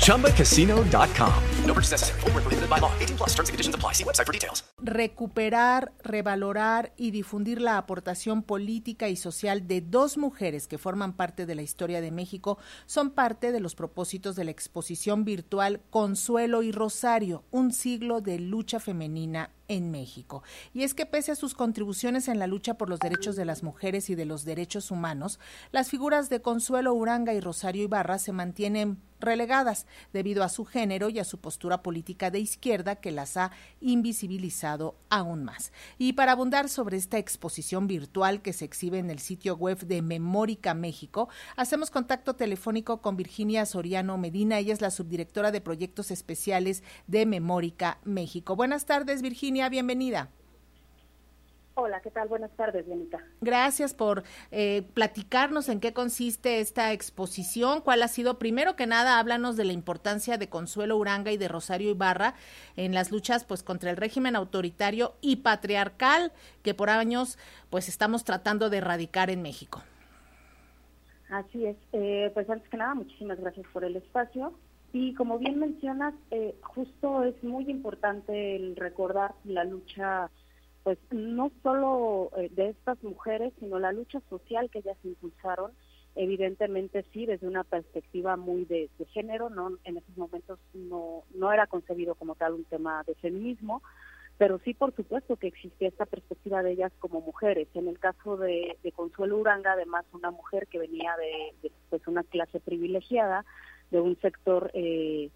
ChumbaCasino.com. No purchase necessary. Full prohibited by law. 18 plus terms and conditions apply. See website for details. Recuperar, revalorar y difundir la aportación política y social de dos mujeres que forman parte de la historia de México son parte de los propósitos de la exposición virtual Consuelo y Rosario, un siglo de lucha femenina en México. Y es que pese a sus contribuciones en la lucha por los derechos de las mujeres y de los derechos humanos, las figuras de Consuelo Uranga y Rosario Ibarra se mantienen relegadas debido a su género y a su postura política de izquierda que las ha invisibilizado aún más. Y para abundar sobre esta exposición virtual que se exhibe en el sitio web de Memórica México, hacemos contacto telefónico con Virginia Soriano Medina. Ella es la subdirectora de proyectos especiales de Memórica México. Buenas tardes, Virginia, bienvenida. Hola, ¿qué tal? Buenas tardes, Bianita. Gracias por eh, platicarnos en qué consiste esta exposición, cuál ha sido, primero que nada, háblanos de la importancia de Consuelo Uranga y de Rosario Ibarra en las luchas pues contra el régimen autoritario y patriarcal que por años pues estamos tratando de erradicar en México. Así es, eh, pues antes que nada, muchísimas gracias por el espacio. Y como bien mencionas, eh, justo es muy importante el recordar la lucha pues no solo eh, de estas mujeres, sino la lucha social que ellas impulsaron, evidentemente sí, desde una perspectiva muy de, género, no en esos momentos no, no era concebido como tal un tema de feminismo, pero sí por supuesto que existía esta perspectiva de ellas como mujeres. En el caso de, Consuelo Uranga, además una mujer que venía de, pues una clase privilegiada, de un sector eh,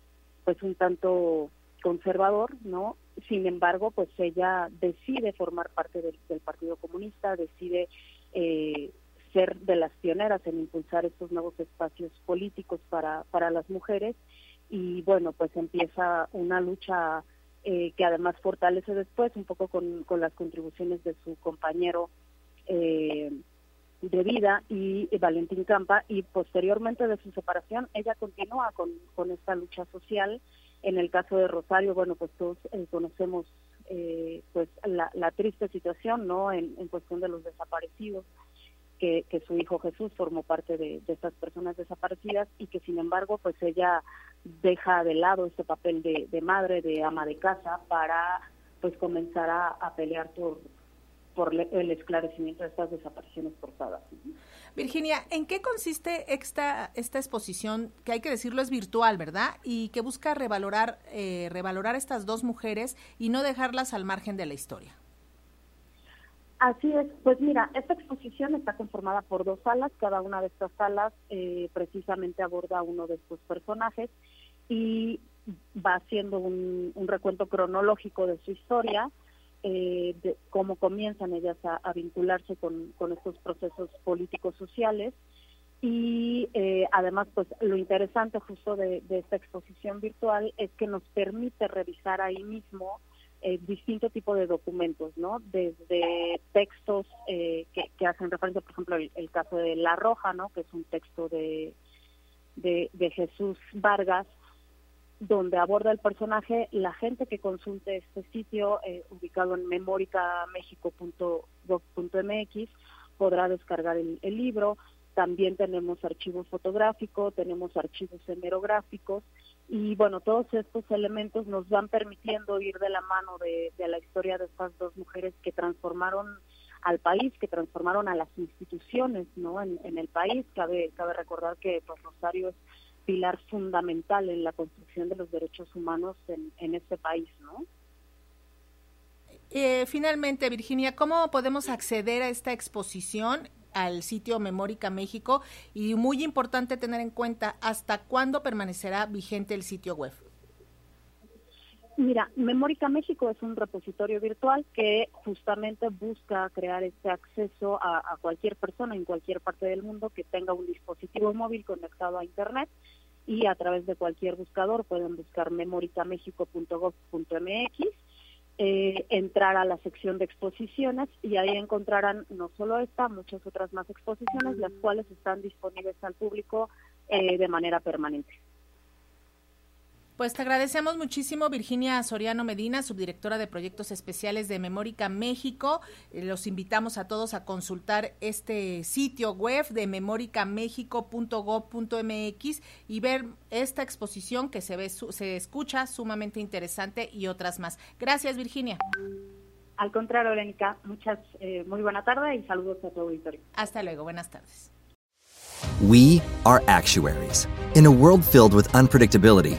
pues un tanto conservador, ¿no? Sin embargo, pues ella decide formar parte del, Partido Comunista, decide eh, ser de las pioneras en impulsar estos nuevos espacios políticos para, para las mujeres. Y bueno, pues empieza una lucha eh, que además fortalece después un poco con, con las contribuciones de su compañero eh, de vida y, Valentín Campa. Y posteriormente de su separación ella continúa con, con esta lucha social en el caso de Rosario, bueno, pues todos eh, conocemos eh, pues la, triste situación, ¿no? En, cuestión de los desaparecidos, que, su hijo Jesús formó parte de, estas personas desaparecidas y que sin embargo, pues ella deja de lado este papel de, madre, de ama de casa, para pues comenzar a pelear por, por el esclarecimiento de estas desapariciones forzadas. Virginia, ¿en qué consiste esta, esta exposición, que hay que decirlo es virtual, ¿verdad? Y que busca revalorar, eh, revalorar estas dos mujeres y no dejarlas al margen de la historia. Así es, pues mira, esta exposición está conformada por dos salas, cada una de estas salas eh, precisamente aborda uno de estos personajes y va haciendo un, un recuento cronológico de su historia, eh, de cómo comienzan ellas a, vincularse con, estos procesos políticos sociales y eh, además pues lo interesante justo de, esta exposición virtual es que nos permite revisar ahí mismo eh, distinto tipo de documentos, ¿no? Desde textos eh, que, hacen referencia, por ejemplo, el, caso de La Roja, ¿no? Que es un texto de, de Jesús Vargas, donde aborda el personaje, la gente que consulte este sitio eh, ubicado en memoricamexico.gov.mx podrá descargar el, libro. También tenemos archivos fotográficos, tenemos archivos hemerográficos y bueno, todos estos elementos nos van permitiendo ir de la mano de, la historia de estas dos mujeres que transformaron al país, que transformaron a las instituciones ¿no? en, el país. Cabe, cabe recordar que pues, Rosario es pilar fundamental en la construcción de los derechos humanos en, en este país, ¿no? eh, finalmente, Virginia, ¿cómo podemos acceder a esta exposición? al sitio Memórica México y muy importante tener en cuenta hasta cuándo permanecerá vigente el sitio web. Mira, Memórica México es un repositorio virtual que justamente busca crear este acceso a, cualquier persona en cualquier parte del mundo que tenga un dispositivo móvil conectado a Internet y a través de cualquier buscador pueden buscar memoricamexico.gov.mx, eh, entrar a la sección de exposiciones y ahí encontrarán no solo esta, muchas otras más exposiciones, las cuales están disponibles al público eh, de manera permanente. Pues te agradecemos muchísimo, Virginia Soriano Medina, subdirectora de Proyectos Especiales de Memórica México. Eh, los invitamos a todos a consultar este sitio web de memoricamexico.gov.mx y ver esta exposición que se ve, se escucha sumamente interesante y otras más. Gracias, Virginia. Al contrario, Lenica, muchas, eh, muy buena tarde y saludos a todo auditorio. Hasta luego, buenas tardes. We are actuaries. In a world filled with unpredictability,